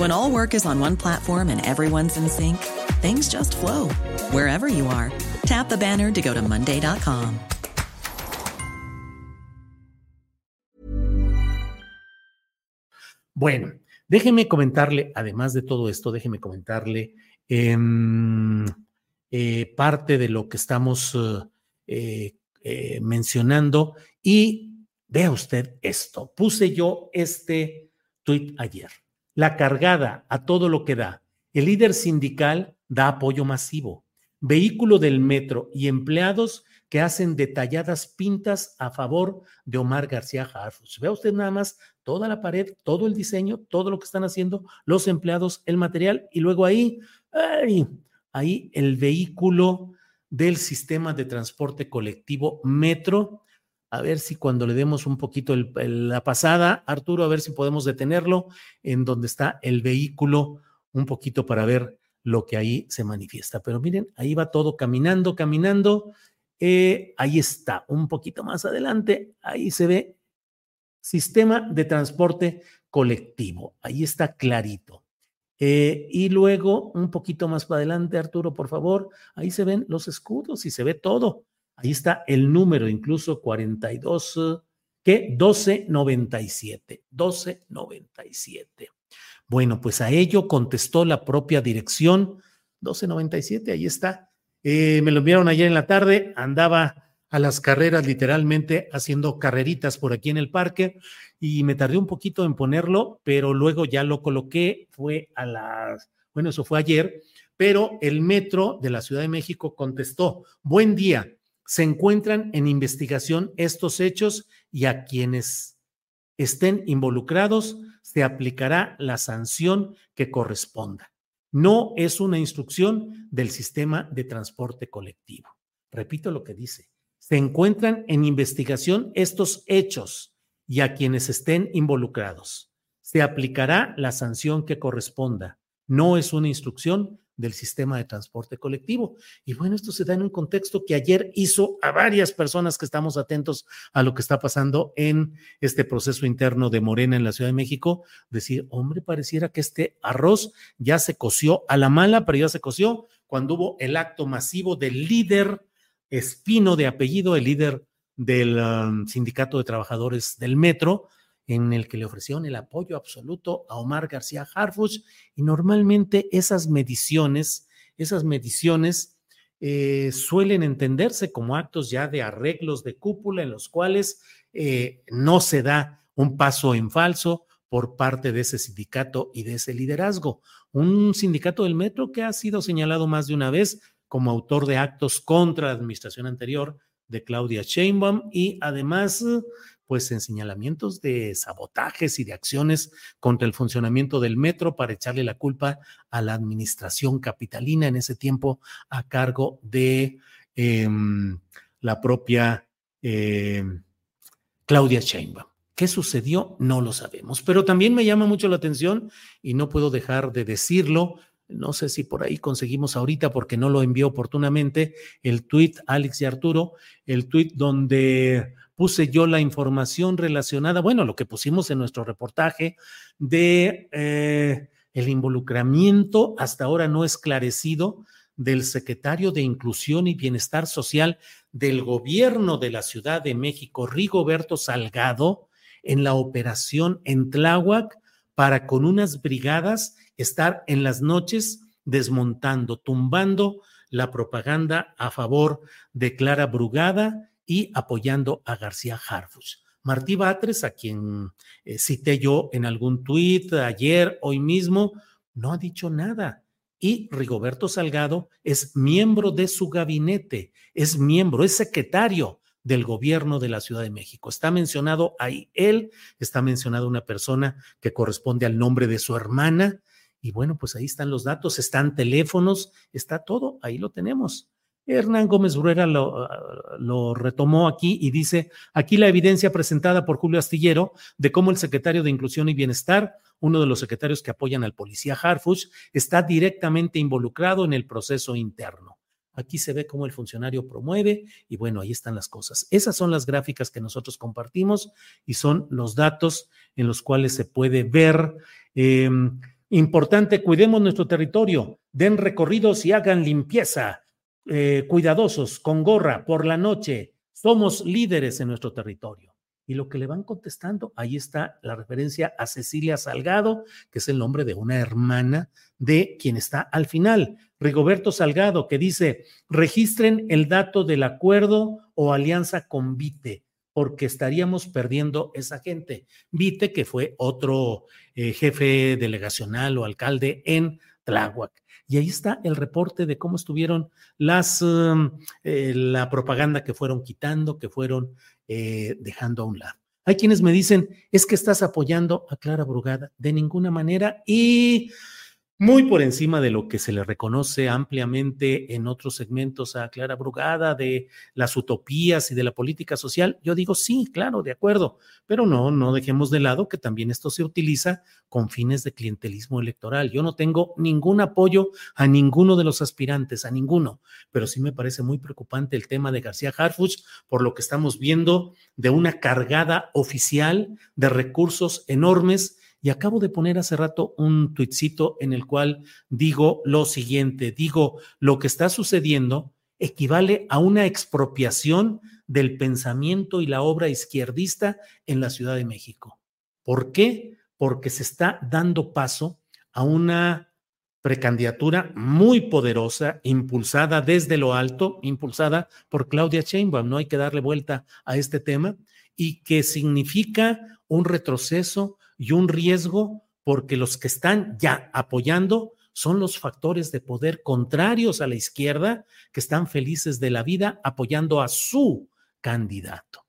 When all work is on one platform and everyone's in sync, things just flow wherever you are. Tap the banner to go to Monday.com. Bueno, déjeme comentarle, además de todo esto, déjeme comentarle eh, eh, parte de lo que estamos eh, eh, mencionando y vea usted esto. Puse yo este tuit ayer. La cargada a todo lo que da. El líder sindical da apoyo masivo. Vehículo del metro y empleados que hacen detalladas pintas a favor de Omar García Harfuch. Vea usted nada más toda la pared, todo el diseño, todo lo que están haciendo los empleados, el material y luego ahí, ahí, ahí el vehículo del sistema de transporte colectivo Metro. A ver si cuando le demos un poquito la pasada, Arturo, a ver si podemos detenerlo en donde está el vehículo, un poquito para ver lo que ahí se manifiesta. Pero miren, ahí va todo caminando, caminando. Eh, ahí está, un poquito más adelante, ahí se ve sistema de transporte colectivo. Ahí está clarito. Eh, y luego, un poquito más para adelante, Arturo, por favor, ahí se ven los escudos y se ve todo. Ahí está el número, incluso 42, ¿qué? 1297, 1297. Bueno, pues a ello contestó la propia dirección, 1297, ahí está. Eh, me lo enviaron ayer en la tarde, andaba a las carreras, literalmente haciendo carreritas por aquí en el parque y me tardé un poquito en ponerlo, pero luego ya lo coloqué, fue a las, bueno, eso fue ayer, pero el metro de la Ciudad de México contestó, buen día, se encuentran en investigación estos hechos y a quienes estén involucrados se aplicará la sanción que corresponda. No es una instrucción del sistema de transporte colectivo. Repito lo que dice se encuentran en investigación estos hechos y a quienes estén involucrados. Se aplicará la sanción que corresponda. No es una instrucción del sistema de transporte colectivo. Y bueno, esto se da en un contexto que ayer hizo a varias personas que estamos atentos a lo que está pasando en este proceso interno de Morena en la Ciudad de México, decir, hombre, pareciera que este arroz ya se coció a la mala, pero ya se coció cuando hubo el acto masivo del líder Espino de apellido, el líder del um, sindicato de trabajadores del metro, en el que le ofrecieron el apoyo absoluto a Omar García Harfuch y normalmente esas mediciones, esas mediciones eh, suelen entenderse como actos ya de arreglos de cúpula en los cuales eh, no se da un paso en falso por parte de ese sindicato y de ese liderazgo. Un sindicato del metro que ha sido señalado más de una vez como autor de actos contra la administración anterior de Claudia Sheinbaum y además pues en señalamientos de sabotajes y de acciones contra el funcionamiento del metro para echarle la culpa a la administración capitalina en ese tiempo a cargo de em, la propia em, Claudia Sheinbaum. ¿Qué sucedió? No lo sabemos, pero también me llama mucho la atención y no puedo dejar de decirlo no sé si por ahí conseguimos ahorita porque no lo envió oportunamente, el tuit, Alex y Arturo, el tuit donde puse yo la información relacionada, bueno, lo que pusimos en nuestro reportaje de eh, el involucramiento hasta ahora no esclarecido del secretario de Inclusión y Bienestar Social del gobierno de la Ciudad de México, Rigoberto Salgado, en la operación en Tláhuac para con unas brigadas estar en las noches desmontando, tumbando la propaganda a favor de Clara Brugada y apoyando a García Harfus. Martí Batres, a quien eh, cité yo en algún tuit ayer, hoy mismo, no ha dicho nada. Y Rigoberto Salgado es miembro de su gabinete, es miembro, es secretario del gobierno de la Ciudad de México. Está mencionado ahí él, está mencionado una persona que corresponde al nombre de su hermana. Y bueno, pues ahí están los datos, están teléfonos, está todo, ahí lo tenemos. Hernán Gómez Bruera lo, retomó aquí y dice, aquí la evidencia presentada por Julio Astillero de cómo el secretario de Inclusión y Bienestar, uno de los secretarios que apoyan al policía Harfuch, está directamente involucrado en el proceso interno. Aquí se ve cómo el funcionario promueve y bueno, ahí están las cosas. Esas son las gráficas que nosotros compartimos y son los datos en los cuales se puede ver. Eh, importante, cuidemos nuestro territorio, den recorridos y hagan limpieza. Eh, cuidadosos, con gorra, por la noche. Somos líderes en nuestro territorio. Y lo que le van contestando, ahí está la referencia a Cecilia Salgado, que es el nombre de una hermana de quien está al final. Rigoberto Salgado, que dice, registren el dato del acuerdo o alianza con Vite, porque estaríamos perdiendo esa gente. Vite, que fue otro eh, jefe delegacional o alcalde en Y ahí está el reporte de cómo estuvieron las, um, eh, la propaganda que fueron quitando, que fueron eh, dejando a un lado. Hay quienes me dicen, es que estás apoyando a Clara Brugada de ninguna manera y muy por encima de lo que se le reconoce ampliamente en otros segmentos a Clara Brugada de las utopías y de la política social. Yo digo, sí, claro, de acuerdo, pero no, no dejemos de lado que también esto se utiliza con fines de clientelismo electoral. Yo no tengo ningún apoyo a ninguno de los aspirantes, a ninguno, pero sí me parece muy preocupante el tema de García Harfuch por lo que estamos viendo de una cargada oficial de recursos enormes y acabo de poner hace rato un tuitcito en el cual digo lo siguiente, digo, lo que está sucediendo equivale a una expropiación del pensamiento y la obra izquierdista en la Ciudad de México. ¿Por qué? Porque se está dando paso a una precandidatura muy poderosa, impulsada desde lo alto, impulsada por Claudia Sheinbaum, no hay que darle vuelta a este tema, y que significa un retroceso, y un riesgo porque los que están ya apoyando son los factores de poder contrarios a la izquierda que están felices de la vida apoyando a su candidato.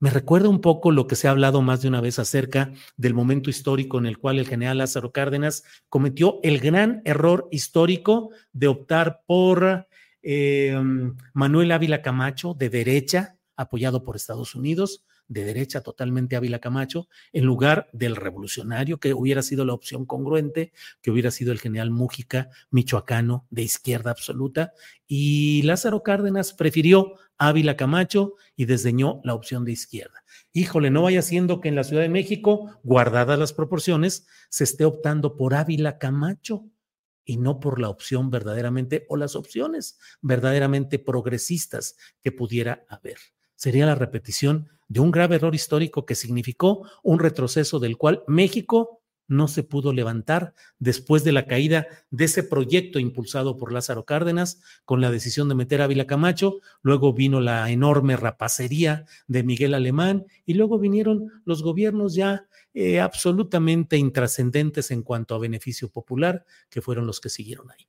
Me recuerda un poco lo que se ha hablado más de una vez acerca del momento histórico en el cual el general Lázaro Cárdenas cometió el gran error histórico de optar por eh, Manuel Ávila Camacho de derecha, apoyado por Estados Unidos, de derecha totalmente Ávila Camacho, en lugar del revolucionario, que hubiera sido la opción congruente, que hubiera sido el general Mújica, michoacano, de izquierda absoluta, y Lázaro Cárdenas prefirió Ávila Camacho y desdeñó la opción de izquierda. Híjole, no vaya siendo que en la Ciudad de México, guardadas las proporciones, se esté optando por Ávila Camacho y no por la opción verdaderamente o las opciones verdaderamente progresistas que pudiera haber. Sería la repetición de un grave error histórico que significó un retroceso del cual México no se pudo levantar después de la caída de ese proyecto impulsado por Lázaro Cárdenas con la decisión de meter a Ávila Camacho, luego vino la enorme rapacería de Miguel Alemán y luego vinieron los gobiernos ya eh, absolutamente intrascendentes en cuanto a beneficio popular, que fueron los que siguieron ahí.